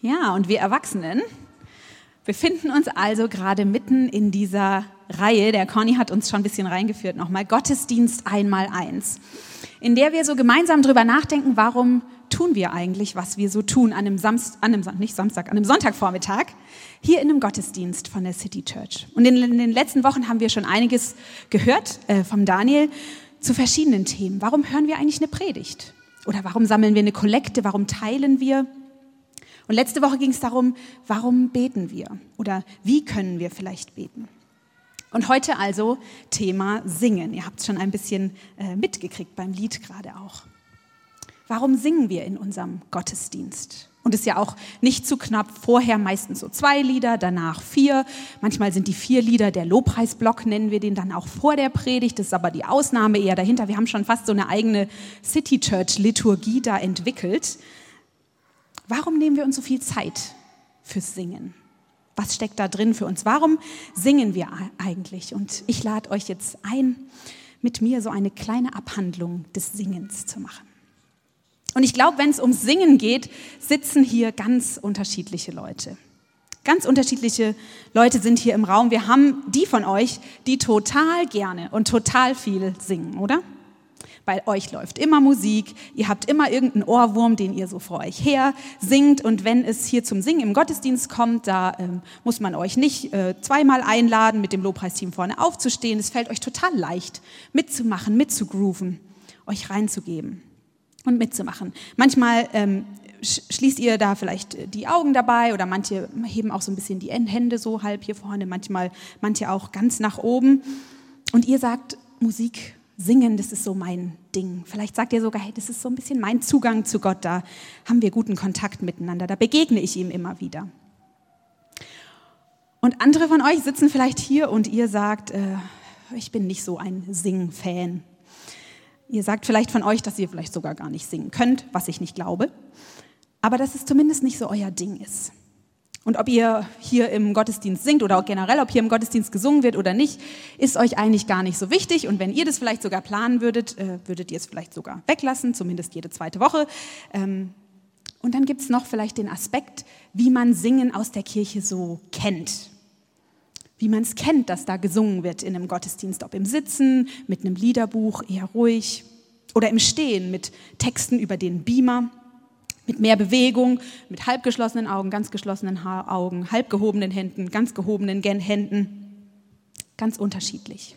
Ja, und wir Erwachsenen befinden uns also gerade mitten in dieser Reihe, der Conny hat uns schon ein bisschen reingeführt nochmal, Gottesdienst einmal eins, in der wir so gemeinsam drüber nachdenken, warum tun wir eigentlich, was wir so tun an einem Samstag, an einem, nicht Samstag, an einem Sonntagvormittag, hier in einem Gottesdienst von der City Church. Und in, in den letzten Wochen haben wir schon einiges gehört äh, vom Daniel zu verschiedenen Themen. Warum hören wir eigentlich eine Predigt? Oder warum sammeln wir eine Kollekte? Warum teilen wir? Und letzte Woche ging es darum, warum beten wir oder wie können wir vielleicht beten. Und heute also Thema Singen. Ihr habt es schon ein bisschen äh, mitgekriegt beim Lied gerade auch. Warum singen wir in unserem Gottesdienst? Und ist ja auch nicht zu knapp. Vorher meistens so zwei Lieder, danach vier. Manchmal sind die vier Lieder der Lobpreisblock, nennen wir den dann auch vor der Predigt. Das ist aber die Ausnahme eher dahinter. Wir haben schon fast so eine eigene City Church Liturgie da entwickelt. Warum nehmen wir uns so viel Zeit fürs Singen? Was steckt da drin für uns? Warum singen wir eigentlich? Und ich lade euch jetzt ein, mit mir so eine kleine Abhandlung des Singens zu machen. Und ich glaube, wenn es ums Singen geht, sitzen hier ganz unterschiedliche Leute. Ganz unterschiedliche Leute sind hier im Raum. Wir haben die von euch, die total gerne und total viel singen, oder? Bei euch läuft immer Musik, ihr habt immer irgendeinen Ohrwurm, den ihr so vor euch her singt. Und wenn es hier zum Singen im Gottesdienst kommt, da ähm, muss man euch nicht äh, zweimal einladen, mit dem Lobpreisteam vorne aufzustehen. Es fällt euch total leicht, mitzumachen, mitzugrooven, euch reinzugeben und mitzumachen. Manchmal ähm, schließt ihr da vielleicht die Augen dabei oder manche heben auch so ein bisschen die Hände so halb hier vorne, manchmal manche auch ganz nach oben. Und ihr sagt, Musik Singen, das ist so mein Ding. Vielleicht sagt ihr sogar, hey, das ist so ein bisschen mein Zugang zu Gott. Da haben wir guten Kontakt miteinander. Da begegne ich ihm immer wieder. Und andere von euch sitzen vielleicht hier und ihr sagt, äh, ich bin nicht so ein Sing-Fan. Ihr sagt vielleicht von euch, dass ihr vielleicht sogar gar nicht singen könnt, was ich nicht glaube. Aber dass es zumindest nicht so euer Ding ist. Und ob ihr hier im Gottesdienst singt oder auch generell, ob hier im Gottesdienst gesungen wird oder nicht, ist euch eigentlich gar nicht so wichtig. Und wenn ihr das vielleicht sogar planen würdet, äh, würdet ihr es vielleicht sogar weglassen, zumindest jede zweite Woche. Ähm, und dann gibt es noch vielleicht den Aspekt, wie man Singen aus der Kirche so kennt. Wie man es kennt, dass da gesungen wird in einem Gottesdienst, ob im Sitzen, mit einem Liederbuch, eher ruhig, oder im Stehen mit Texten über den Beamer mit mehr Bewegung, mit halb geschlossenen Augen, ganz geschlossenen Augen, halb gehobenen Händen, ganz gehobenen Händen. Ganz unterschiedlich.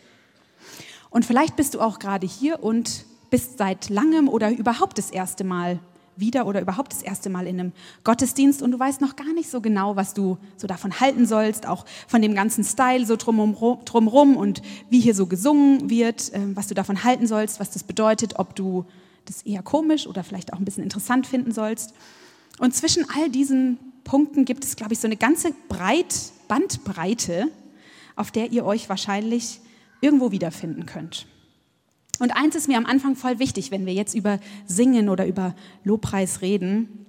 Und vielleicht bist du auch gerade hier und bist seit langem oder überhaupt das erste Mal wieder oder überhaupt das erste Mal in einem Gottesdienst und du weißt noch gar nicht so genau, was du so davon halten sollst, auch von dem ganzen Style so drumrum, drumrum und wie hier so gesungen wird, ähm, was du davon halten sollst, was das bedeutet, ob du das eher komisch oder vielleicht auch ein bisschen interessant finden sollst. Und zwischen all diesen Punkten gibt es, glaube ich, so eine ganze Breit, Bandbreite, auf der ihr euch wahrscheinlich irgendwo wiederfinden könnt. Und eins ist mir am Anfang voll wichtig, wenn wir jetzt über Singen oder über Lobpreis reden,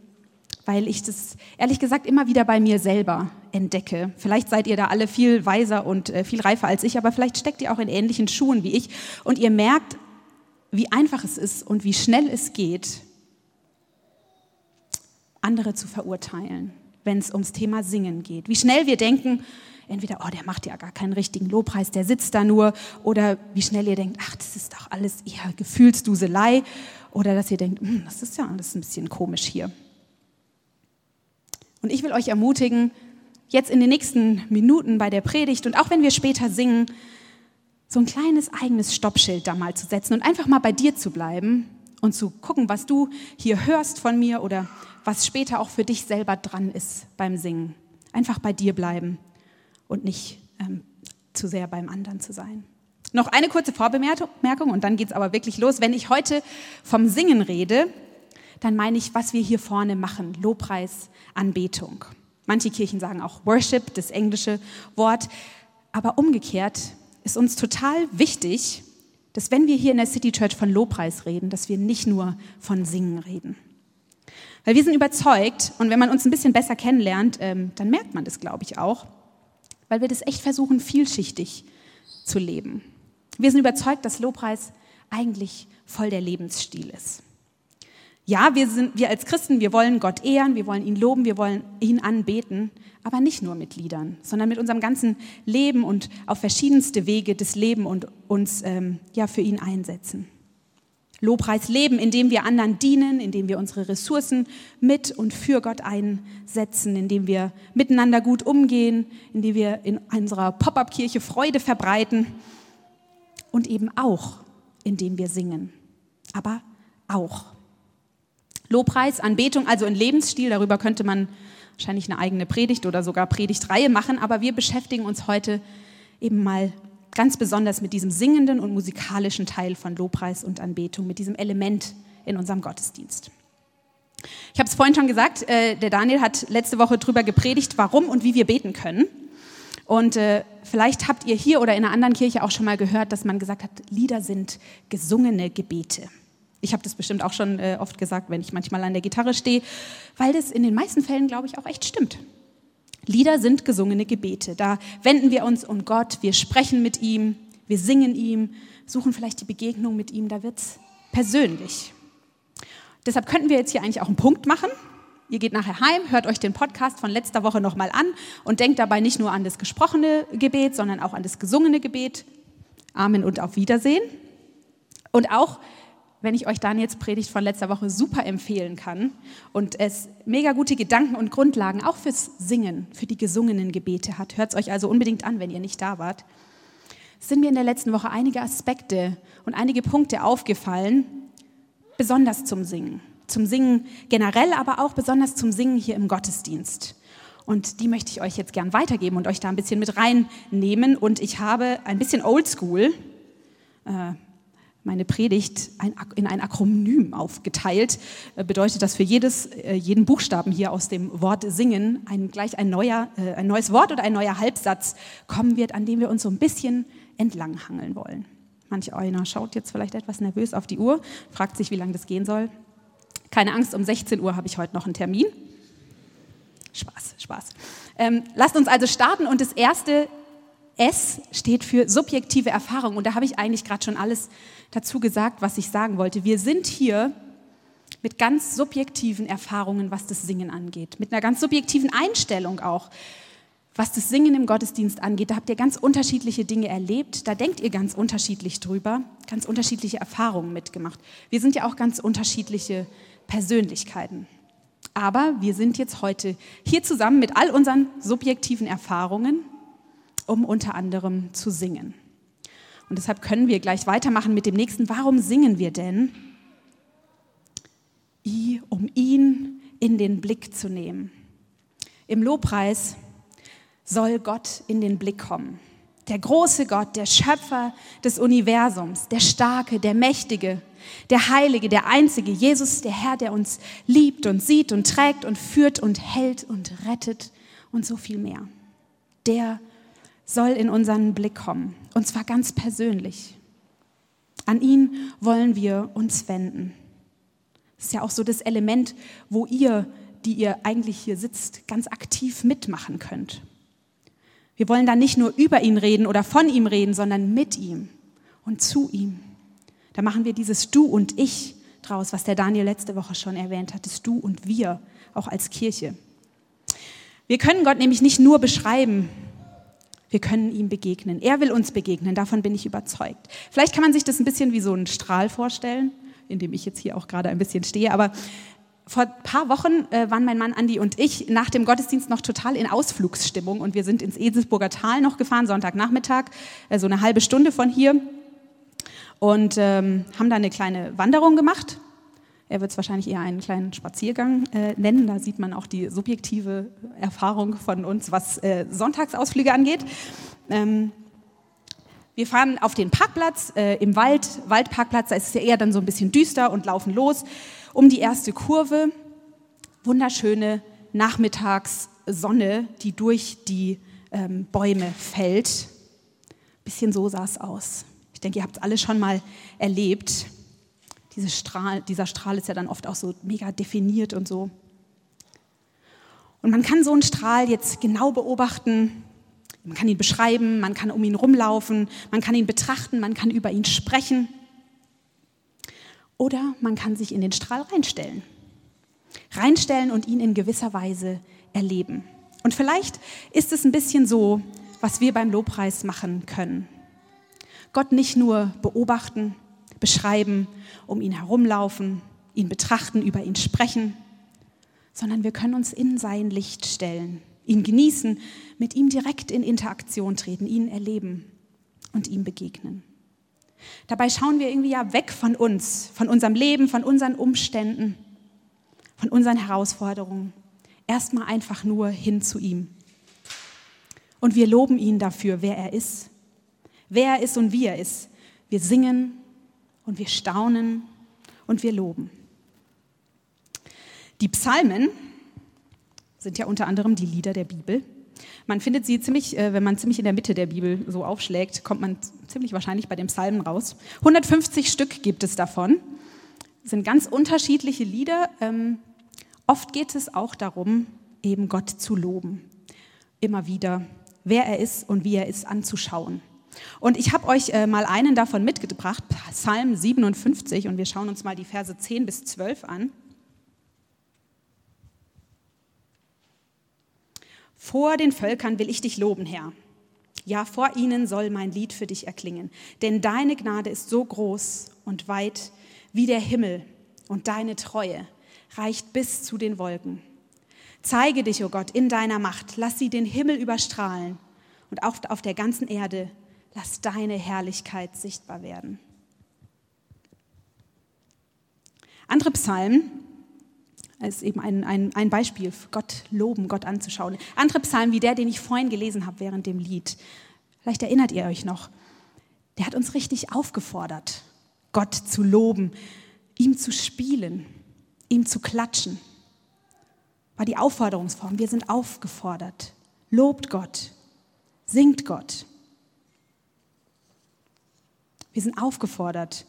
weil ich das ehrlich gesagt immer wieder bei mir selber entdecke. Vielleicht seid ihr da alle viel weiser und äh, viel reifer als ich, aber vielleicht steckt ihr auch in ähnlichen Schuhen wie ich und ihr merkt, wie einfach es ist und wie schnell es geht, andere zu verurteilen, wenn es ums Thema Singen geht. Wie schnell wir denken, entweder, oh, der macht ja gar keinen richtigen Lobpreis, der sitzt da nur, oder wie schnell ihr denkt, ach, das ist doch alles eher Gefühlsduselei, oder dass ihr denkt, hm, das ist ja alles ein bisschen komisch hier. Und ich will euch ermutigen, jetzt in den nächsten Minuten bei der Predigt und auch wenn wir später singen, so ein kleines eigenes Stoppschild da mal zu setzen und einfach mal bei dir zu bleiben und zu gucken, was du hier hörst von mir oder was später auch für dich selber dran ist beim Singen. Einfach bei dir bleiben und nicht ähm, zu sehr beim anderen zu sein. Noch eine kurze Vorbemerkung und dann geht es aber wirklich los. Wenn ich heute vom Singen rede, dann meine ich, was wir hier vorne machen. Lobpreis, Anbetung. Manche Kirchen sagen auch Worship, das englische Wort. Aber umgekehrt ist uns total wichtig, dass wenn wir hier in der City Church von Lobpreis reden, dass wir nicht nur von Singen reden. Weil wir sind überzeugt, und wenn man uns ein bisschen besser kennenlernt, ähm, dann merkt man das, glaube ich, auch, weil wir das echt versuchen, vielschichtig zu leben. Wir sind überzeugt, dass Lobpreis eigentlich voll der Lebensstil ist. Ja, wir sind, wir als Christen, wir wollen Gott ehren, wir wollen ihn loben, wir wollen ihn anbeten, aber nicht nur mit Liedern, sondern mit unserem ganzen Leben und auf verschiedenste Wege des Lebens und uns ähm, ja für ihn einsetzen. Lobpreis leben, indem wir anderen dienen, indem wir unsere Ressourcen mit und für Gott einsetzen, indem wir miteinander gut umgehen, indem wir in unserer Pop-up-Kirche Freude verbreiten und eben auch, indem wir singen. Aber auch. Lobpreis, Anbetung, also ein Lebensstil, darüber könnte man wahrscheinlich eine eigene Predigt oder sogar Predigtreihe machen, aber wir beschäftigen uns heute eben mal ganz besonders mit diesem singenden und musikalischen Teil von Lobpreis und Anbetung, mit diesem Element in unserem Gottesdienst. Ich habe es vorhin schon gesagt, äh, der Daniel hat letzte Woche darüber gepredigt, warum und wie wir beten können. Und äh, vielleicht habt ihr hier oder in einer anderen Kirche auch schon mal gehört, dass man gesagt hat, Lieder sind gesungene Gebete. Ich habe das bestimmt auch schon äh, oft gesagt, wenn ich manchmal an der Gitarre stehe, weil das in den meisten Fällen, glaube ich, auch echt stimmt. Lieder sind gesungene Gebete. Da wenden wir uns um Gott, wir sprechen mit ihm, wir singen ihm, suchen vielleicht die Begegnung mit ihm, da wird es persönlich. Deshalb könnten wir jetzt hier eigentlich auch einen Punkt machen. Ihr geht nachher heim, hört euch den Podcast von letzter Woche nochmal an und denkt dabei nicht nur an das gesprochene Gebet, sondern auch an das gesungene Gebet. Amen und auf Wiedersehen. Und auch wenn ich euch Daniels Predigt von letzter Woche super empfehlen kann und es mega gute Gedanken und Grundlagen auch fürs Singen, für die gesungenen Gebete hat. Hört es euch also unbedingt an, wenn ihr nicht da wart. sind mir in der letzten Woche einige Aspekte und einige Punkte aufgefallen, besonders zum Singen. Zum Singen generell, aber auch besonders zum Singen hier im Gottesdienst. Und die möchte ich euch jetzt gern weitergeben und euch da ein bisschen mit reinnehmen. Und ich habe ein bisschen oldschool, äh, meine Predigt in ein Akronym aufgeteilt. Äh, bedeutet das für jedes, äh, jeden Buchstaben hier aus dem Wort singen ein, gleich ein, neuer, äh, ein neues Wort oder ein neuer Halbsatz kommen wird, an dem wir uns so ein bisschen entlanghangeln wollen. Manch einer schaut jetzt vielleicht etwas nervös auf die Uhr, fragt sich, wie lange das gehen soll. Keine Angst, um 16 Uhr habe ich heute noch einen Termin. Spaß, Spaß. Ähm, lasst uns also starten und das erste S steht für subjektive Erfahrung und da habe ich eigentlich gerade schon alles dazu gesagt, was ich sagen wollte. Wir sind hier mit ganz subjektiven Erfahrungen, was das Singen angeht, mit einer ganz subjektiven Einstellung auch, was das Singen im Gottesdienst angeht. Da habt ihr ganz unterschiedliche Dinge erlebt, da denkt ihr ganz unterschiedlich drüber, ganz unterschiedliche Erfahrungen mitgemacht. Wir sind ja auch ganz unterschiedliche Persönlichkeiten. Aber wir sind jetzt heute hier zusammen mit all unseren subjektiven Erfahrungen, um unter anderem zu singen. Und deshalb können wir gleich weitermachen mit dem nächsten. Warum singen wir denn? Um ihn in den Blick zu nehmen. Im Lobpreis soll Gott in den Blick kommen. Der große Gott, der Schöpfer des Universums, der Starke, der Mächtige, der Heilige, der Einzige, Jesus, der Herr, der uns liebt und sieht und trägt und führt und hält und rettet und so viel mehr. Der soll in unseren Blick kommen, und zwar ganz persönlich. An ihn wollen wir uns wenden. Das ist ja auch so das Element, wo ihr, die ihr eigentlich hier sitzt, ganz aktiv mitmachen könnt. Wir wollen da nicht nur über ihn reden oder von ihm reden, sondern mit ihm und zu ihm. Da machen wir dieses Du und Ich draus, was der Daniel letzte Woche schon erwähnt hat, das Du und Wir, auch als Kirche. Wir können Gott nämlich nicht nur beschreiben, wir können ihm begegnen. Er will uns begegnen, davon bin ich überzeugt. Vielleicht kann man sich das ein bisschen wie so einen Strahl vorstellen, in dem ich jetzt hier auch gerade ein bisschen stehe, aber vor ein paar Wochen äh, waren mein Mann Andi und ich nach dem Gottesdienst noch total in Ausflugsstimmung. Und wir sind ins Eselsburger Tal noch gefahren, Sonntagnachmittag, äh, so eine halbe Stunde von hier. Und ähm, haben da eine kleine Wanderung gemacht er wird es wahrscheinlich eher einen kleinen Spaziergang äh, nennen. Da sieht man auch die subjektive Erfahrung von uns, was äh, Sonntagsausflüge angeht. Ähm, wir fahren auf den Parkplatz äh, im Wald, Waldparkplatz, da ist es ja eher dann so ein bisschen düster und laufen los um die erste Kurve. Wunderschöne Nachmittagssonne, die durch die ähm, Bäume fällt. Bisschen so sah es aus. Ich denke, ihr habt es alle schon mal erlebt. Diese Strahl, dieser Strahl ist ja dann oft auch so mega definiert und so. Und man kann so einen Strahl jetzt genau beobachten, man kann ihn beschreiben, man kann um ihn rumlaufen, man kann ihn betrachten, man kann über ihn sprechen. Oder man kann sich in den Strahl reinstellen. Reinstellen und ihn in gewisser Weise erleben. Und vielleicht ist es ein bisschen so, was wir beim Lobpreis machen können. Gott nicht nur beobachten, beschreiben, um ihn herumlaufen, ihn betrachten, über ihn sprechen, sondern wir können uns in sein Licht stellen, ihn genießen, mit ihm direkt in Interaktion treten, ihn erleben und ihm begegnen. Dabei schauen wir irgendwie ja weg von uns, von unserem Leben, von unseren Umständen, von unseren Herausforderungen, erstmal einfach nur hin zu ihm. Und wir loben ihn dafür, wer er ist, wer er ist und wie er ist. Wir singen und wir staunen und wir loben. Die Psalmen sind ja unter anderem die Lieder der Bibel. Man findet sie ziemlich, äh, wenn man ziemlich in der Mitte der Bibel so aufschlägt, kommt man ziemlich wahrscheinlich bei den Psalmen raus. 150 Stück gibt es davon. Sind ganz unterschiedliche Lieder. Ähm, oft geht es auch darum, eben Gott zu loben. Immer wieder, wer er ist und wie er ist, anzuschauen. Und ich habe euch äh, mal einen davon mitgebracht, Psalm 57, und wir schauen uns mal die Verse 10 bis 12 an. Vor den Völkern will ich dich loben, Herr. Ja, vor ihnen soll mein Lied für dich erklingen. Denn deine Gnade ist so groß und weit wie der Himmel und deine Treue reicht bis zu den Wolken. Zeige dich, o oh Gott, in deiner Macht. Lass sie den Himmel überstrahlen und auch auf der ganzen Erde lass deine Herrlichkeit sichtbar werden. Andere Psalmen ist eben ein, ein, ein Beispiel, Gott loben, Gott anzuschauen. Andere Psalmen wie der, den ich vorhin gelesen habe während dem Lied, vielleicht erinnert ihr euch noch, der hat uns richtig aufgefordert, Gott zu loben, ihm zu spielen, ihm zu klatschen. War die Aufforderungsform. Wir sind aufgefordert. Lobt Gott, singt Gott. Wir sind aufgefordert,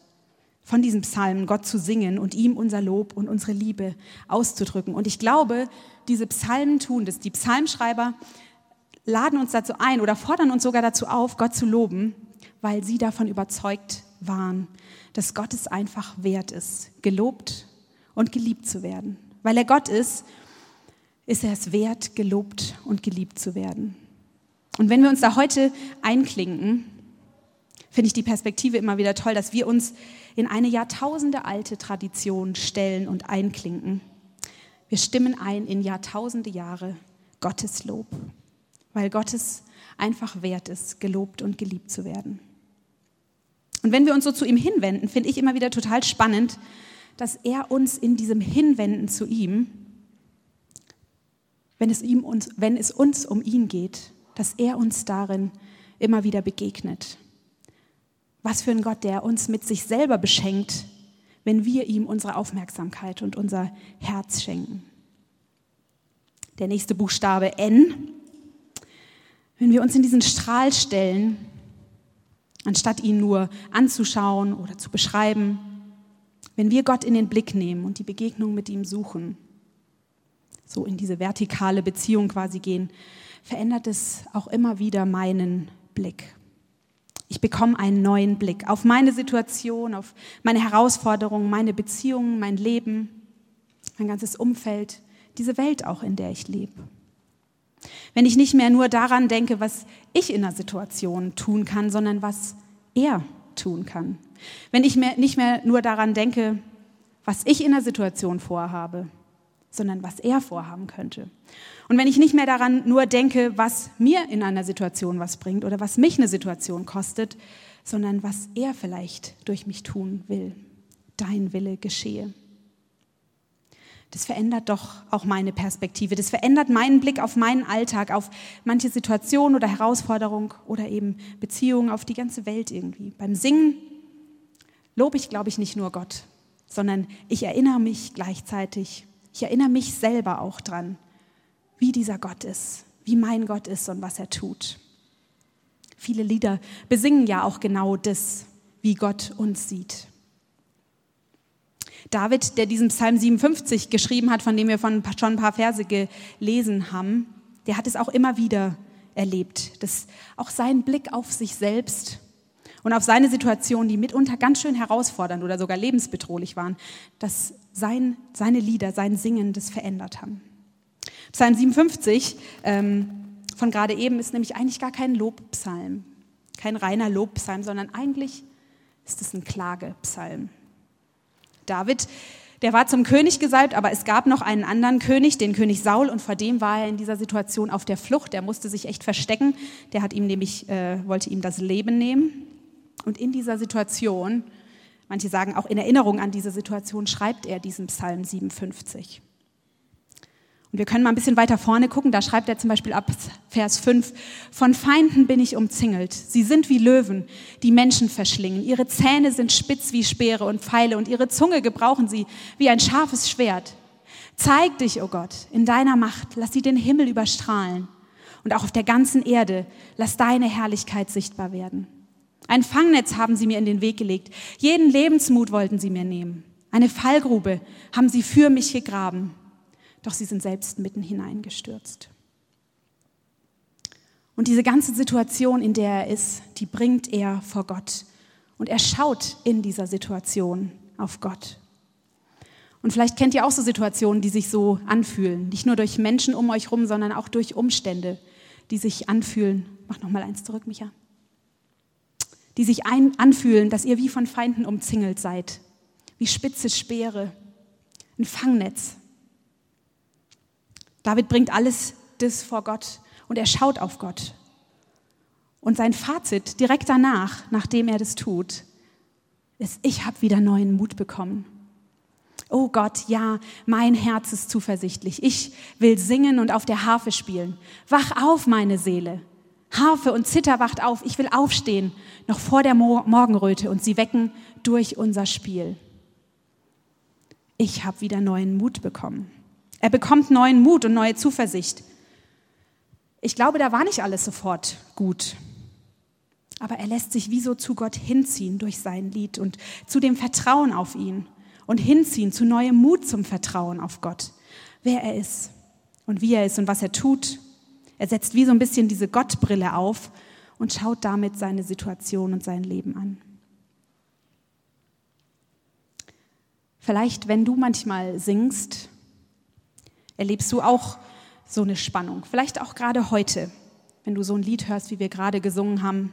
von diesem Psalm Gott zu singen und ihm unser Lob und unsere Liebe auszudrücken. Und ich glaube, diese Psalmen tun das. Die Psalmschreiber laden uns dazu ein oder fordern uns sogar dazu auf, Gott zu loben, weil sie davon überzeugt waren, dass Gott es einfach wert ist, gelobt und geliebt zu werden. Weil er Gott ist, ist er es wert, gelobt und geliebt zu werden. Und wenn wir uns da heute einklinken, finde ich die Perspektive immer wieder toll, dass wir uns in eine Jahrtausende alte Tradition stellen und einklinken. Wir stimmen ein in Jahrtausende Jahre Gottes Lob, weil Gottes einfach wert ist, gelobt und geliebt zu werden. Und wenn wir uns so zu ihm hinwenden, finde ich immer wieder total spannend, dass er uns in diesem Hinwenden zu ihm, wenn es, ihm uns, wenn es uns um ihn geht, dass er uns darin immer wieder begegnet. Was für ein Gott, der uns mit sich selber beschenkt, wenn wir ihm unsere Aufmerksamkeit und unser Herz schenken. Der nächste Buchstabe N. Wenn wir uns in diesen Strahl stellen, anstatt ihn nur anzuschauen oder zu beschreiben, wenn wir Gott in den Blick nehmen und die Begegnung mit ihm suchen, so in diese vertikale Beziehung quasi gehen, verändert es auch immer wieder meinen Blick. Ich bekomme einen neuen Blick auf meine Situation, auf meine Herausforderungen, meine Beziehungen, mein Leben, mein ganzes Umfeld, diese Welt auch, in der ich lebe. Wenn ich nicht mehr nur daran denke, was ich in einer Situation tun kann, sondern was er tun kann. Wenn ich mehr, nicht mehr nur daran denke, was ich in der Situation vorhabe, sondern was er vorhaben könnte. Und wenn ich nicht mehr daran nur denke, was mir in einer Situation was bringt oder was mich eine Situation kostet, sondern was er vielleicht durch mich tun will, dein Wille geschehe. Das verändert doch auch meine Perspektive. Das verändert meinen Blick auf meinen Alltag, auf manche Situation oder Herausforderung oder eben Beziehungen, auf die ganze Welt irgendwie. Beim Singen lobe ich, glaube ich, nicht nur Gott, sondern ich erinnere mich gleichzeitig ich erinnere mich selber auch dran, wie dieser Gott ist, wie mein Gott ist und was er tut. Viele Lieder besingen ja auch genau das, wie Gott uns sieht. David, der diesen Psalm 57 geschrieben hat, von dem wir schon ein paar Verse gelesen haben, der hat es auch immer wieder erlebt, dass auch sein Blick auf sich selbst und auf seine Situationen, die mitunter ganz schön herausfordernd oder sogar lebensbedrohlich waren, dass sein, seine Lieder, sein Singen das verändert haben. Psalm 57 ähm, von gerade eben ist nämlich eigentlich gar kein Lobpsalm, kein reiner Lobpsalm, sondern eigentlich ist es ein Klagepsalm. David, der war zum König gesalbt, aber es gab noch einen anderen König, den König Saul, und vor dem war er in dieser Situation auf der Flucht. Der musste sich echt verstecken. Der hat ihm nämlich, äh, wollte ihm das Leben nehmen. Und in dieser Situation, manche sagen auch in Erinnerung an diese Situation, schreibt er diesen Psalm 57. Und wir können mal ein bisschen weiter vorne gucken, da schreibt er zum Beispiel ab Vers 5, von Feinden bin ich umzingelt. Sie sind wie Löwen, die Menschen verschlingen. Ihre Zähne sind spitz wie Speere und Pfeile und ihre Zunge gebrauchen sie wie ein scharfes Schwert. Zeig dich, o oh Gott, in deiner Macht, lass sie den Himmel überstrahlen. Und auch auf der ganzen Erde, lass deine Herrlichkeit sichtbar werden. Ein Fangnetz haben sie mir in den Weg gelegt. Jeden Lebensmut wollten sie mir nehmen. Eine Fallgrube haben sie für mich gegraben doch sie sind selbst mitten hineingestürzt. Und diese ganze Situation, in der er ist, die bringt er vor Gott. Und er schaut in dieser Situation auf Gott. Und vielleicht kennt ihr auch so Situationen, die sich so anfühlen. Nicht nur durch Menschen um euch rum, sondern auch durch Umstände, die sich anfühlen. Mach noch mal eins zurück, Micha. Die sich ein, anfühlen, dass ihr wie von Feinden umzingelt seid. Wie spitze Speere. Ein Fangnetz. David bringt alles das vor Gott und er schaut auf Gott. Und sein Fazit direkt danach, nachdem er das tut, ist, ich habe wieder neuen Mut bekommen. Oh Gott, ja, mein Herz ist zuversichtlich. Ich will singen und auf der Harfe spielen. Wach auf, meine Seele. Harfe und Zither wacht auf. Ich will aufstehen, noch vor der Morgenröte und sie wecken durch unser Spiel. Ich habe wieder neuen Mut bekommen. Er bekommt neuen Mut und neue Zuversicht. Ich glaube, da war nicht alles sofort gut. Aber er lässt sich wie so zu Gott hinziehen durch sein Lied und zu dem Vertrauen auf ihn und hinziehen zu neuem Mut zum Vertrauen auf Gott, wer er ist und wie er ist und was er tut. Er setzt wie so ein bisschen diese Gottbrille auf und schaut damit seine Situation und sein Leben an. Vielleicht, wenn du manchmal singst erlebst du auch so eine Spannung. Vielleicht auch gerade heute, wenn du so ein Lied hörst, wie wir gerade gesungen haben.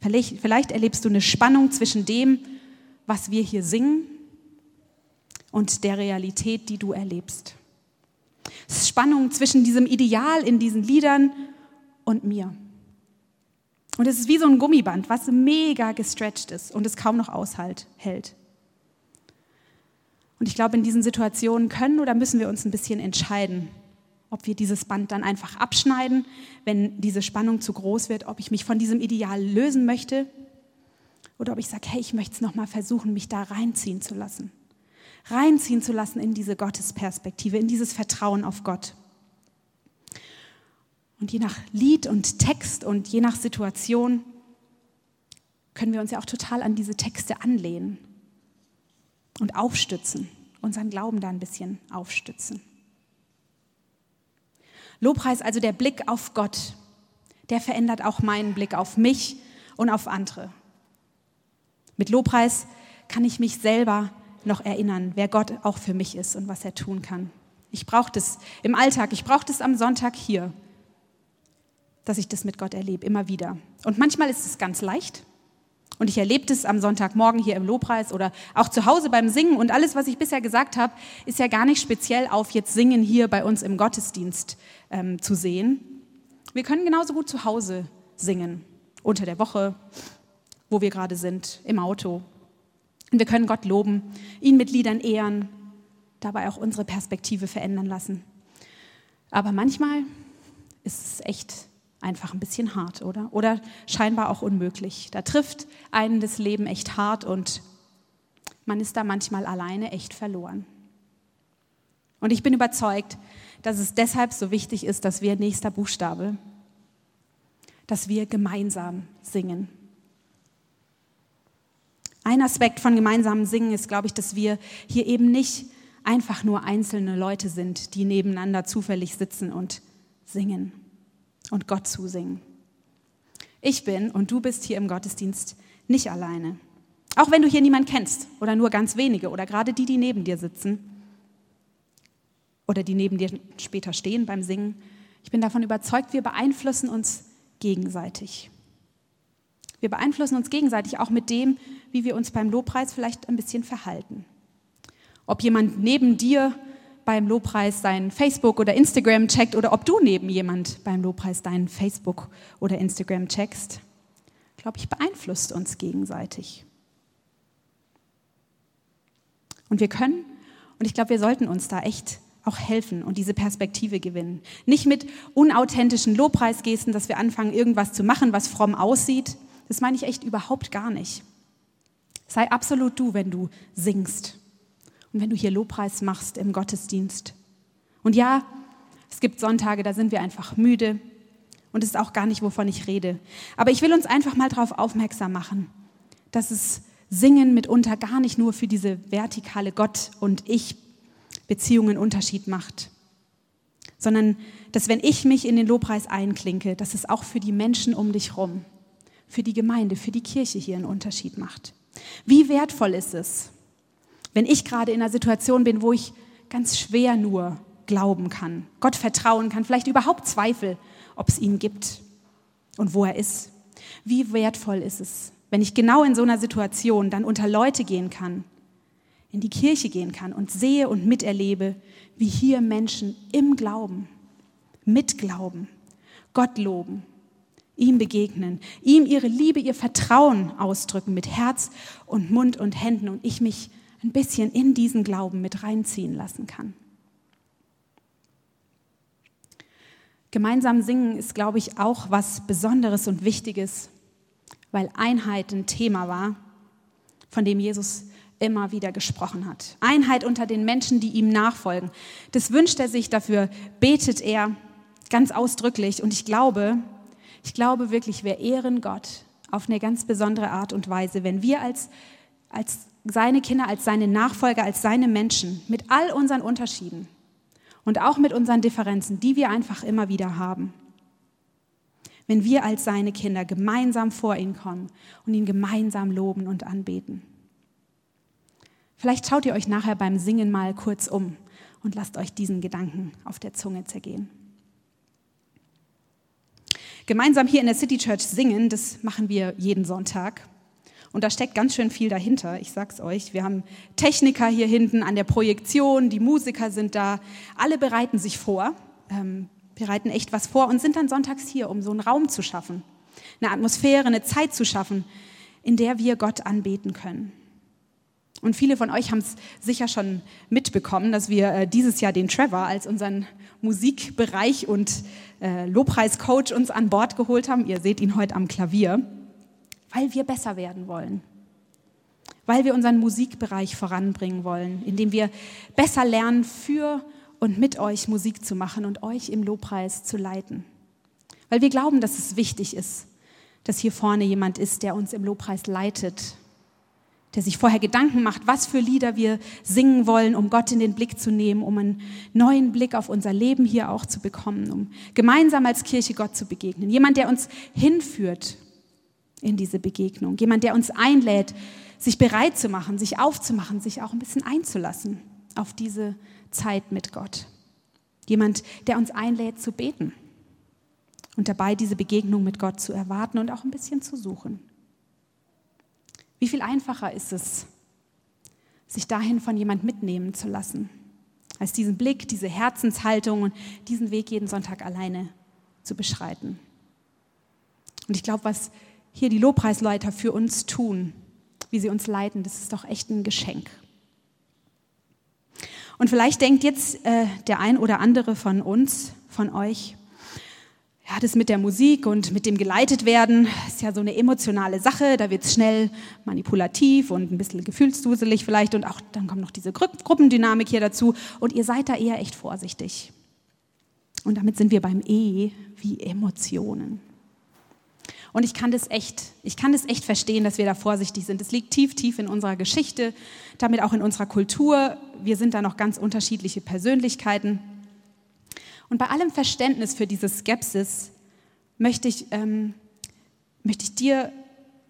Vielleicht, vielleicht erlebst du eine Spannung zwischen dem, was wir hier singen und der Realität, die du erlebst. Es ist Spannung zwischen diesem Ideal in diesen Liedern und mir. Und es ist wie so ein Gummiband, was mega gestretched ist und es kaum noch aushält. Und ich glaube, in diesen Situationen können oder müssen wir uns ein bisschen entscheiden, ob wir dieses Band dann einfach abschneiden, wenn diese Spannung zu groß wird, ob ich mich von diesem Ideal lösen möchte oder ob ich sage, hey, ich möchte es nochmal versuchen, mich da reinziehen zu lassen. Reinziehen zu lassen in diese Gottesperspektive, in dieses Vertrauen auf Gott. Und je nach Lied und Text und je nach Situation können wir uns ja auch total an diese Texte anlehnen und aufstützen, unseren Glauben da ein bisschen aufstützen. Lobpreis, also der Blick auf Gott, der verändert auch meinen Blick auf mich und auf andere. Mit Lobpreis kann ich mich selber noch erinnern, wer Gott auch für mich ist und was er tun kann. Ich brauche das im Alltag, ich brauche das am Sonntag hier, dass ich das mit Gott erlebe, immer wieder. Und manchmal ist es ganz leicht, und ich erlebe es am Sonntagmorgen hier im Lobpreis oder auch zu Hause beim Singen. Und alles, was ich bisher gesagt habe, ist ja gar nicht speziell auf jetzt Singen hier bei uns im Gottesdienst ähm, zu sehen. Wir können genauso gut zu Hause singen, unter der Woche, wo wir gerade sind, im Auto. Und wir können Gott loben, ihn mit Liedern ehren, dabei auch unsere Perspektive verändern lassen. Aber manchmal ist es echt einfach ein bisschen hart, oder? Oder scheinbar auch unmöglich. Da trifft einen das Leben echt hart und man ist da manchmal alleine echt verloren. Und ich bin überzeugt, dass es deshalb so wichtig ist, dass wir nächster Buchstabe, dass wir gemeinsam singen. Ein Aspekt von gemeinsamen Singen ist, glaube ich, dass wir hier eben nicht einfach nur einzelne Leute sind, die nebeneinander zufällig sitzen und singen und Gott zusingen. Ich bin und du bist hier im Gottesdienst nicht alleine. Auch wenn du hier niemanden kennst oder nur ganz wenige oder gerade die, die neben dir sitzen oder die neben dir später stehen beim Singen. Ich bin davon überzeugt, wir beeinflussen uns gegenseitig. Wir beeinflussen uns gegenseitig auch mit dem, wie wir uns beim Lobpreis vielleicht ein bisschen verhalten. Ob jemand neben dir beim Lobpreis dein Facebook oder Instagram checkt oder ob du neben jemand beim Lobpreis deinen Facebook oder Instagram checkst, glaube ich, beeinflusst uns gegenseitig. Und wir können, und ich glaube, wir sollten uns da echt auch helfen und diese Perspektive gewinnen. Nicht mit unauthentischen Lobpreisgesten, dass wir anfangen, irgendwas zu machen, was fromm aussieht. Das meine ich echt überhaupt gar nicht. Sei absolut du, wenn du singst und wenn du hier Lobpreis machst im Gottesdienst. Und ja, es gibt Sonntage, da sind wir einfach müde und es ist auch gar nicht, wovon ich rede. Aber ich will uns einfach mal darauf aufmerksam machen, dass es Singen mitunter gar nicht nur für diese vertikale Gott- und Ich-Beziehungen Unterschied macht, sondern dass wenn ich mich in den Lobpreis einklinke, dass es auch für die Menschen um dich rum, für die Gemeinde, für die Kirche hier einen Unterschied macht. Wie wertvoll ist es, wenn ich gerade in einer Situation bin, wo ich ganz schwer nur glauben kann, Gott vertrauen kann, vielleicht überhaupt Zweifel, ob es ihn gibt und wo er ist. Wie wertvoll ist es, wenn ich genau in so einer Situation dann unter Leute gehen kann, in die Kirche gehen kann und sehe und miterlebe, wie hier Menschen im Glauben, mit Glauben, Gott loben, ihm begegnen, ihm ihre Liebe, ihr Vertrauen ausdrücken mit Herz und Mund und Händen und ich mich ein bisschen in diesen Glauben mit reinziehen lassen kann. Gemeinsam singen ist, glaube ich, auch was Besonderes und Wichtiges weil Einheit ein Thema war, von dem Jesus immer wieder gesprochen hat. Einheit unter den Menschen, die ihm nachfolgen. Das wünscht er sich, dafür betet er ganz ausdrücklich. Und ich glaube, ich glaube wirklich, wir ehren Gott auf eine ganz besondere Art und Weise, wenn wir als, als seine Kinder, als seine Nachfolger, als seine Menschen mit all unseren Unterschieden und auch mit unseren Differenzen, die wir einfach immer wieder haben, wenn wir als seine Kinder gemeinsam vor ihn kommen und ihn gemeinsam loben und anbeten. Vielleicht schaut ihr euch nachher beim Singen mal kurz um und lasst euch diesen Gedanken auf der Zunge zergehen. Gemeinsam hier in der City Church singen, das machen wir jeden Sonntag. Und da steckt ganz schön viel dahinter, ich sag's euch. Wir haben Techniker hier hinten an der Projektion, die Musiker sind da, alle bereiten sich vor. Ähm, bereiten echt was vor und sind dann sonntags hier, um so einen Raum zu schaffen, eine Atmosphäre, eine Zeit zu schaffen, in der wir Gott anbeten können. Und viele von euch haben es sicher schon mitbekommen, dass wir äh, dieses Jahr den Trevor als unseren Musikbereich und äh, Lobpreiscoach uns an Bord geholt haben. Ihr seht ihn heute am Klavier, weil wir besser werden wollen. Weil wir unseren Musikbereich voranbringen wollen, indem wir besser lernen, für und mit euch Musik zu machen und euch im Lobpreis zu leiten. Weil wir glauben, dass es wichtig ist, dass hier vorne jemand ist, der uns im Lobpreis leitet, der sich vorher Gedanken macht, was für Lieder wir singen wollen, um Gott in den Blick zu nehmen, um einen neuen Blick auf unser Leben hier auch zu bekommen, um gemeinsam als Kirche Gott zu begegnen. Jemand, der uns hinführt in diese Begegnung. Jemand, der uns einlädt, sich bereit zu machen, sich aufzumachen, sich auch ein bisschen einzulassen auf diese Zeit mit Gott. Jemand, der uns einlädt zu beten und dabei diese Begegnung mit Gott zu erwarten und auch ein bisschen zu suchen. Wie viel einfacher ist es, sich dahin von jemand mitnehmen zu lassen, als diesen Blick, diese Herzenshaltung und diesen Weg jeden Sonntag alleine zu beschreiten. Und ich glaube, was hier die Lobpreisleiter für uns tun, wie sie uns leiten, das ist doch echt ein Geschenk. Und vielleicht denkt jetzt äh, der ein oder andere von uns, von euch, ja, das mit der Musik und mit dem geleitet werden ist ja so eine emotionale Sache. Da wird es schnell manipulativ und ein bisschen gefühlsduselig vielleicht. Und auch dann kommt noch diese Gru Gruppendynamik hier dazu. Und ihr seid da eher echt vorsichtig. Und damit sind wir beim E wie Emotionen. Und ich kann das echt, ich kann das echt verstehen, dass wir da vorsichtig sind. Es liegt tief, tief in unserer Geschichte, damit auch in unserer Kultur. Wir sind da noch ganz unterschiedliche Persönlichkeiten. Und bei allem Verständnis für diese Skepsis möchte ich ähm, möchte ich dir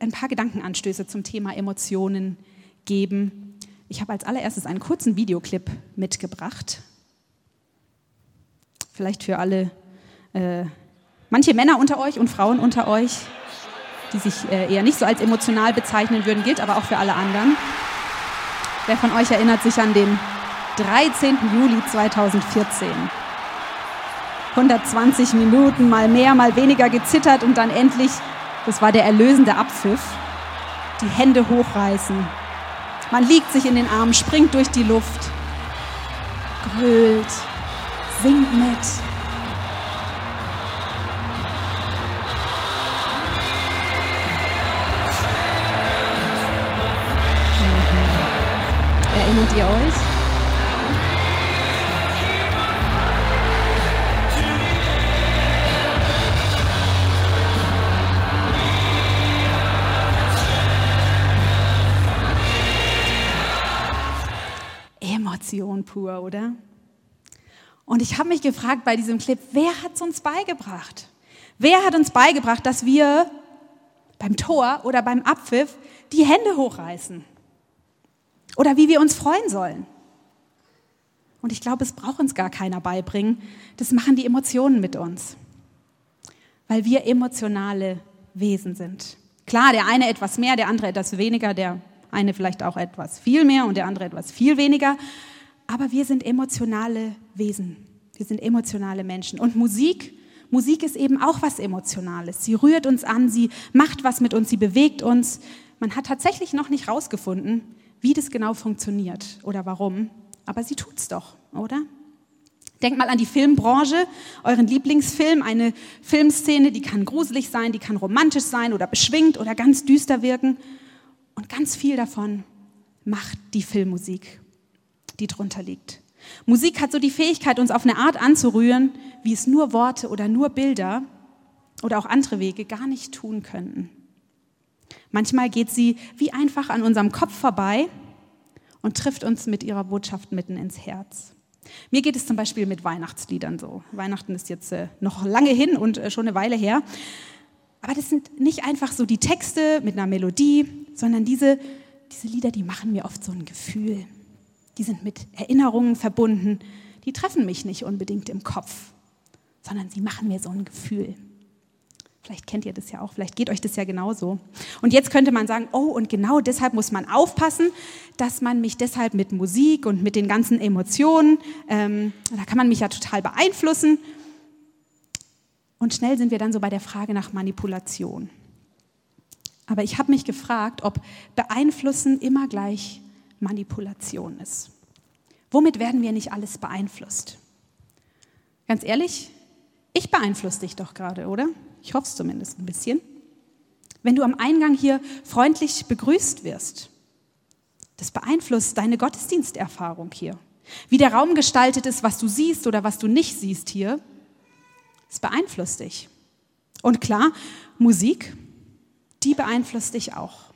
ein paar Gedankenanstöße zum Thema Emotionen geben. Ich habe als allererstes einen kurzen Videoclip mitgebracht. Vielleicht für alle, äh, manche Männer unter euch und Frauen unter euch, die sich äh, eher nicht so als emotional bezeichnen würden, gilt aber auch für alle anderen. Wer von euch erinnert sich an den 13. Juli 2014? 120 Minuten, mal mehr, mal weniger gezittert und dann endlich, das war der erlösende Abpfiff, die Hände hochreißen. Man liegt sich in den Armen, springt durch die Luft, grölt, singt mit. Erinnert ihr euch? Emotion pur, oder? Und ich habe mich gefragt bei diesem Clip, wer hat es uns beigebracht? Wer hat uns beigebracht, dass wir beim Tor oder beim Abpfiff die Hände hochreißen? Oder wie wir uns freuen sollen? Und ich glaube, es braucht uns gar keiner beibringen. Das machen die Emotionen mit uns. Weil wir emotionale Wesen sind. Klar, der eine etwas mehr, der andere etwas weniger, der eine vielleicht auch etwas viel mehr und der andere etwas viel weniger. Aber wir sind emotionale Wesen. Wir sind emotionale Menschen. Und Musik, Musik ist eben auch was Emotionales. Sie rührt uns an, sie macht was mit uns, sie bewegt uns. Man hat tatsächlich noch nicht rausgefunden, wie das genau funktioniert oder warum. Aber sie tut's doch, oder? Denkt mal an die Filmbranche, euren Lieblingsfilm, eine Filmszene, die kann gruselig sein, die kann romantisch sein oder beschwingt oder ganz düster wirken. Und ganz viel davon macht die Filmmusik, die drunter liegt. Musik hat so die Fähigkeit, uns auf eine Art anzurühren, wie es nur Worte oder nur Bilder oder auch andere Wege gar nicht tun könnten. Manchmal geht sie wie einfach an unserem Kopf vorbei und trifft uns mit ihrer Botschaft mitten ins Herz. Mir geht es zum Beispiel mit Weihnachtsliedern so. Weihnachten ist jetzt äh, noch lange hin und äh, schon eine Weile her. Aber das sind nicht einfach so die Texte mit einer Melodie, sondern diese, diese Lieder, die machen mir oft so ein Gefühl. Die sind mit Erinnerungen verbunden. Die treffen mich nicht unbedingt im Kopf, sondern sie machen mir so ein Gefühl. Vielleicht kennt ihr das ja auch, vielleicht geht euch das ja genauso. Und jetzt könnte man sagen, oh, und genau deshalb muss man aufpassen, dass man mich deshalb mit Musik und mit den ganzen Emotionen, ähm, da kann man mich ja total beeinflussen. Und schnell sind wir dann so bei der Frage nach Manipulation. Aber ich habe mich gefragt, ob beeinflussen immer gleich Manipulation ist. Womit werden wir nicht alles beeinflusst? Ganz ehrlich, ich beeinflusse dich doch gerade, oder? Ich hoffe es zumindest ein bisschen. Wenn du am Eingang hier freundlich begrüßt wirst, das beeinflusst deine Gottesdiensterfahrung hier. Wie der Raum gestaltet ist, was du siehst oder was du nicht siehst hier, es beeinflusst dich. Und klar, Musik, die beeinflusst dich auch.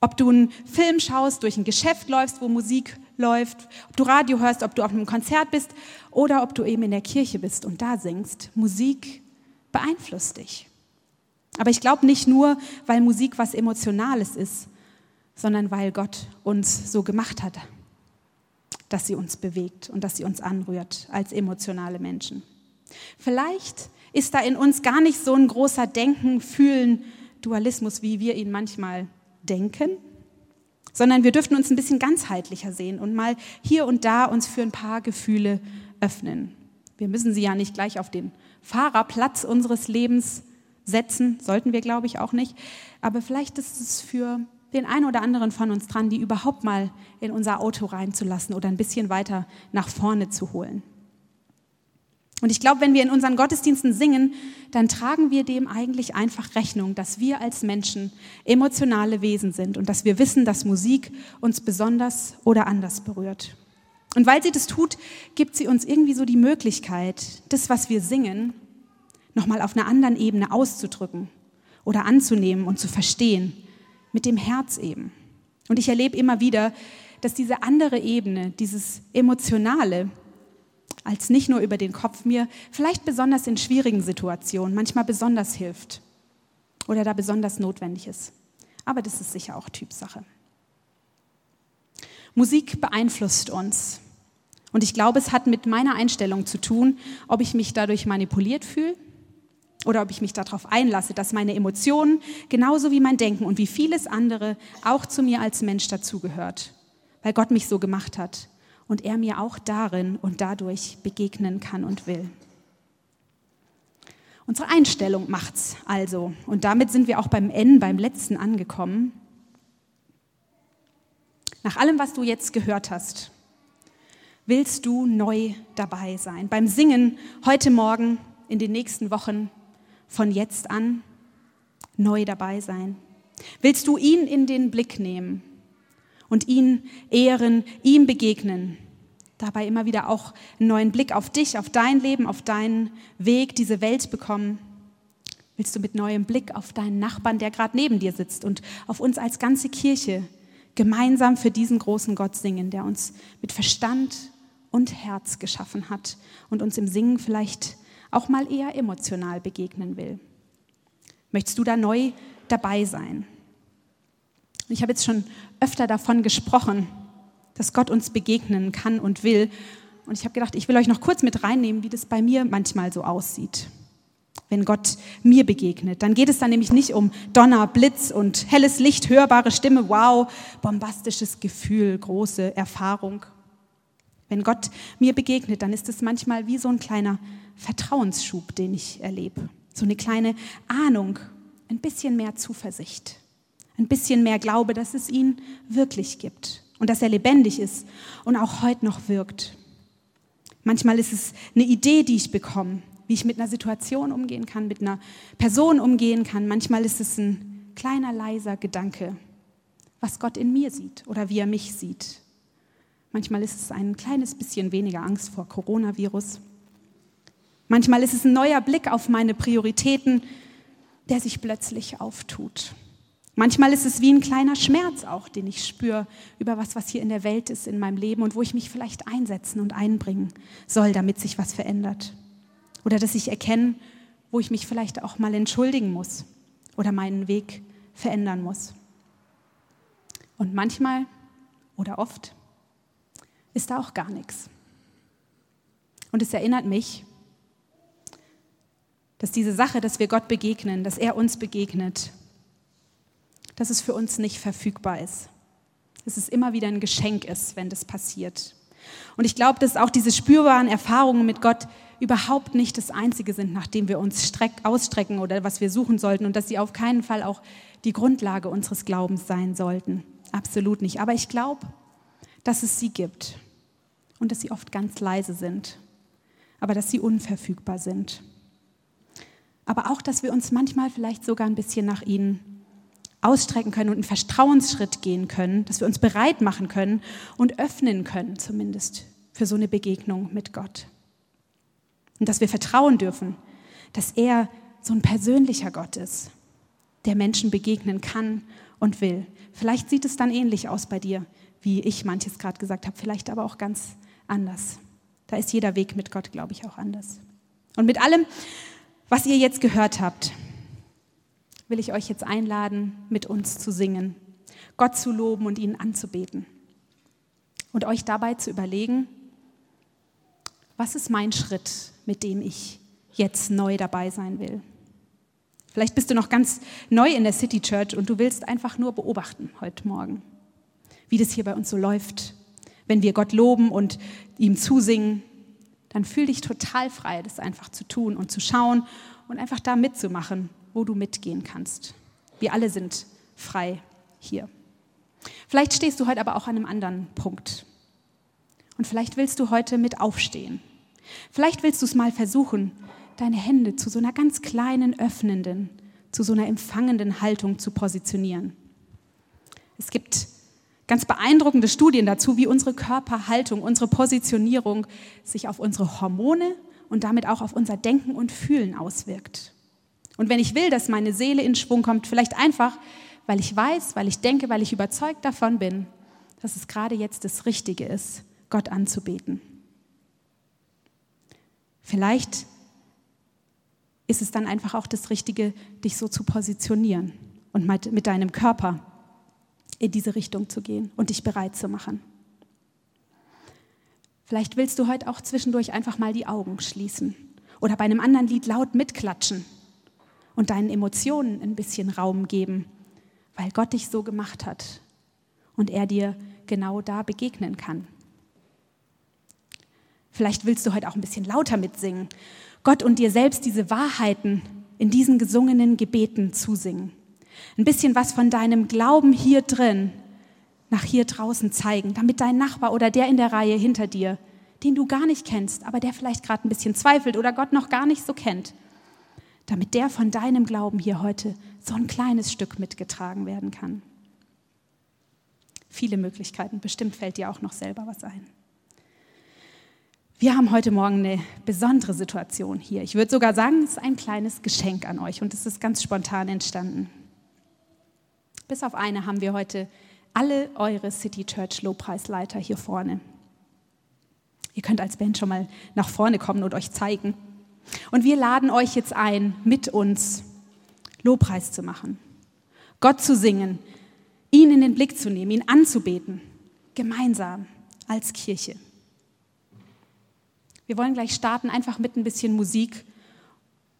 Ob du einen Film schaust, durch ein Geschäft läufst, wo Musik läuft, ob du Radio hörst, ob du auf einem Konzert bist oder ob du eben in der Kirche bist und da singst, Musik beeinflusst dich. Aber ich glaube nicht nur, weil Musik was Emotionales ist, sondern weil Gott uns so gemacht hat, dass sie uns bewegt und dass sie uns anrührt als emotionale Menschen. Vielleicht ist da in uns gar nicht so ein großer Denken, Fühlen, Dualismus, wie wir ihn manchmal denken, sondern wir dürften uns ein bisschen ganzheitlicher sehen und mal hier und da uns für ein paar Gefühle öffnen. Wir müssen sie ja nicht gleich auf den Fahrerplatz unseres Lebens setzen, sollten wir, glaube ich, auch nicht. Aber vielleicht ist es für den einen oder anderen von uns dran, die überhaupt mal in unser Auto reinzulassen oder ein bisschen weiter nach vorne zu holen. Und ich glaube, wenn wir in unseren Gottesdiensten singen, dann tragen wir dem eigentlich einfach Rechnung, dass wir als Menschen emotionale Wesen sind und dass wir wissen, dass Musik uns besonders oder anders berührt. Und weil sie das tut, gibt sie uns irgendwie so die Möglichkeit, das, was wir singen, nochmal auf einer anderen Ebene auszudrücken oder anzunehmen und zu verstehen, mit dem Herz eben. Und ich erlebe immer wieder, dass diese andere Ebene, dieses Emotionale, als nicht nur über den Kopf mir vielleicht besonders in schwierigen Situationen manchmal besonders hilft. oder da besonders notwendig ist. Aber das ist sicher auch Typsache. Musik beeinflusst uns. Und ich glaube, es hat mit meiner Einstellung zu tun, ob ich mich dadurch manipuliert fühle oder ob ich mich darauf einlasse, dass meine Emotionen genauso wie mein Denken und wie vieles andere auch zu mir als Mensch dazugehört, weil Gott mich so gemacht hat und er mir auch darin und dadurch begegnen kann und will. Unsere Einstellung macht's also. Und damit sind wir auch beim N, beim letzten angekommen. Nach allem, was du jetzt gehört hast, willst du neu dabei sein. Beim Singen heute Morgen, in den nächsten Wochen, von jetzt an neu dabei sein. Willst du ihn in den Blick nehmen und ihn ehren, ihm begegnen? Dabei immer wieder auch einen neuen Blick auf dich, auf dein Leben, auf deinen Weg, diese Welt bekommen. Willst du mit neuem Blick auf deinen Nachbarn, der gerade neben dir sitzt und auf uns als ganze Kirche gemeinsam für diesen großen Gott singen, der uns mit Verstand und Herz geschaffen hat und uns im Singen vielleicht auch mal eher emotional begegnen will. Möchtest du da neu dabei sein? Ich habe jetzt schon öfter davon gesprochen, dass Gott uns begegnen kann und will. Und ich habe gedacht, ich will euch noch kurz mit reinnehmen, wie das bei mir manchmal so aussieht. Wenn Gott mir begegnet, dann geht es dann nämlich nicht um Donner, Blitz und helles Licht, hörbare Stimme, wow, bombastisches Gefühl, große Erfahrung. Wenn Gott mir begegnet, dann ist es manchmal wie so ein kleiner Vertrauensschub, den ich erlebe. So eine kleine Ahnung, ein bisschen mehr Zuversicht, ein bisschen mehr Glaube, dass es ihn wirklich gibt und dass er lebendig ist und auch heute noch wirkt. Manchmal ist es eine Idee, die ich bekomme, wie ich mit einer Situation umgehen kann, mit einer Person umgehen kann. Manchmal ist es ein kleiner, leiser Gedanke, was Gott in mir sieht oder wie er mich sieht. Manchmal ist es ein kleines bisschen weniger Angst vor Coronavirus. Manchmal ist es ein neuer Blick auf meine Prioritäten, der sich plötzlich auftut. Manchmal ist es wie ein kleiner Schmerz auch, den ich spüre über was, was hier in der Welt ist, in meinem Leben und wo ich mich vielleicht einsetzen und einbringen soll, damit sich was verändert. Oder dass ich erkenne, wo ich mich vielleicht auch mal entschuldigen muss oder meinen Weg verändern muss. Und manchmal oder oft ist da auch gar nichts. Und es erinnert mich, dass diese Sache, dass wir Gott begegnen, dass er uns begegnet, dass es für uns nicht verfügbar ist. Dass es immer wieder ein Geschenk ist, wenn das passiert. Und ich glaube, dass auch diese spürbaren Erfahrungen mit Gott überhaupt nicht das Einzige sind, nach dem wir uns ausstrecken oder was wir suchen sollten und dass sie auf keinen Fall auch die Grundlage unseres Glaubens sein sollten. Absolut nicht. Aber ich glaube, dass es sie gibt und dass sie oft ganz leise sind, aber dass sie unverfügbar sind. Aber auch, dass wir uns manchmal vielleicht sogar ein bisschen nach ihnen ausstrecken können und einen Vertrauensschritt gehen können, dass wir uns bereit machen können und öffnen können zumindest für so eine Begegnung mit Gott. Und dass wir vertrauen dürfen, dass er so ein persönlicher Gott ist, der Menschen begegnen kann und will. Vielleicht sieht es dann ähnlich aus bei dir, wie ich manches gerade gesagt habe, vielleicht aber auch ganz anders. Da ist jeder Weg mit Gott, glaube ich, auch anders. Und mit allem, was ihr jetzt gehört habt, will ich euch jetzt einladen, mit uns zu singen, Gott zu loben und ihn anzubeten. Und euch dabei zu überlegen, was ist mein Schritt, mit dem ich jetzt neu dabei sein will. Vielleicht bist du noch ganz neu in der City Church und du willst einfach nur beobachten heute Morgen, wie das hier bei uns so läuft, wenn wir Gott loben und ihm zusingen, dann fühl dich total frei, das einfach zu tun und zu schauen und einfach da mitzumachen, wo du mitgehen kannst. Wir alle sind frei hier. Vielleicht stehst du heute aber auch an einem anderen Punkt. Und vielleicht willst du heute mit aufstehen. Vielleicht willst du es mal versuchen, deine Hände zu so einer ganz kleinen, öffnenden, zu so einer empfangenden Haltung zu positionieren. Es gibt ganz beeindruckende Studien dazu, wie unsere Körperhaltung, unsere Positionierung sich auf unsere Hormone und damit auch auf unser Denken und Fühlen auswirkt. Und wenn ich will, dass meine Seele in Schwung kommt, vielleicht einfach, weil ich weiß, weil ich denke, weil ich überzeugt davon bin, dass es gerade jetzt das Richtige ist, Gott anzubeten. Vielleicht ist es dann einfach auch das Richtige, dich so zu positionieren und mit deinem Körper in diese Richtung zu gehen und dich bereit zu machen. Vielleicht willst du heute auch zwischendurch einfach mal die Augen schließen oder bei einem anderen Lied laut mitklatschen und deinen Emotionen ein bisschen Raum geben, weil Gott dich so gemacht hat und er dir genau da begegnen kann. Vielleicht willst du heute auch ein bisschen lauter mitsingen. Gott und dir selbst diese Wahrheiten in diesen gesungenen Gebeten zusingen. Ein bisschen was von deinem Glauben hier drin nach hier draußen zeigen, damit dein Nachbar oder der in der Reihe hinter dir, den du gar nicht kennst, aber der vielleicht gerade ein bisschen zweifelt oder Gott noch gar nicht so kennt, damit der von deinem Glauben hier heute so ein kleines Stück mitgetragen werden kann. Viele Möglichkeiten, bestimmt fällt dir auch noch selber was ein. Wir haben heute Morgen eine besondere Situation hier. Ich würde sogar sagen, es ist ein kleines Geschenk an euch und es ist ganz spontan entstanden. Bis auf eine haben wir heute alle eure City Church Lobpreisleiter hier vorne. Ihr könnt als Band schon mal nach vorne kommen und euch zeigen. Und wir laden euch jetzt ein, mit uns Lobpreis zu machen, Gott zu singen, ihn in den Blick zu nehmen, ihn anzubeten, gemeinsam als Kirche. Wir wollen gleich starten, einfach mit ein bisschen Musik.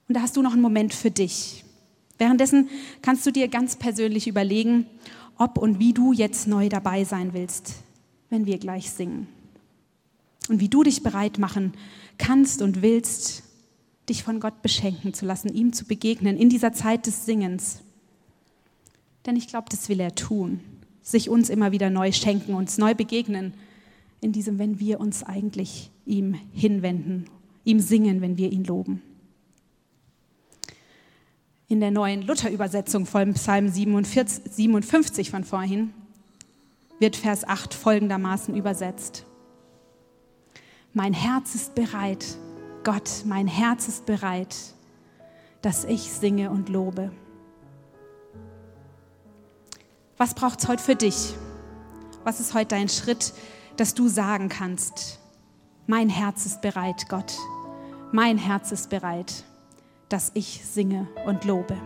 Und da hast du noch einen Moment für dich. Währenddessen kannst du dir ganz persönlich überlegen, ob und wie du jetzt neu dabei sein willst, wenn wir gleich singen. Und wie du dich bereit machen kannst und willst, dich von Gott beschenken zu lassen, ihm zu begegnen in dieser Zeit des Singens. Denn ich glaube, das will er tun, sich uns immer wieder neu schenken, uns neu begegnen, in diesem, wenn wir uns eigentlich ihm hinwenden, ihm singen, wenn wir ihn loben. In der neuen Luther-Übersetzung von Psalm 47, 57 von vorhin wird Vers 8 folgendermaßen übersetzt. Mein Herz ist bereit, Gott, mein Herz ist bereit, dass ich singe und lobe. Was braucht es heute für dich? Was ist heute dein Schritt, dass du sagen kannst, mein Herz ist bereit, Gott, mein Herz ist bereit, dass ich singe und lobe.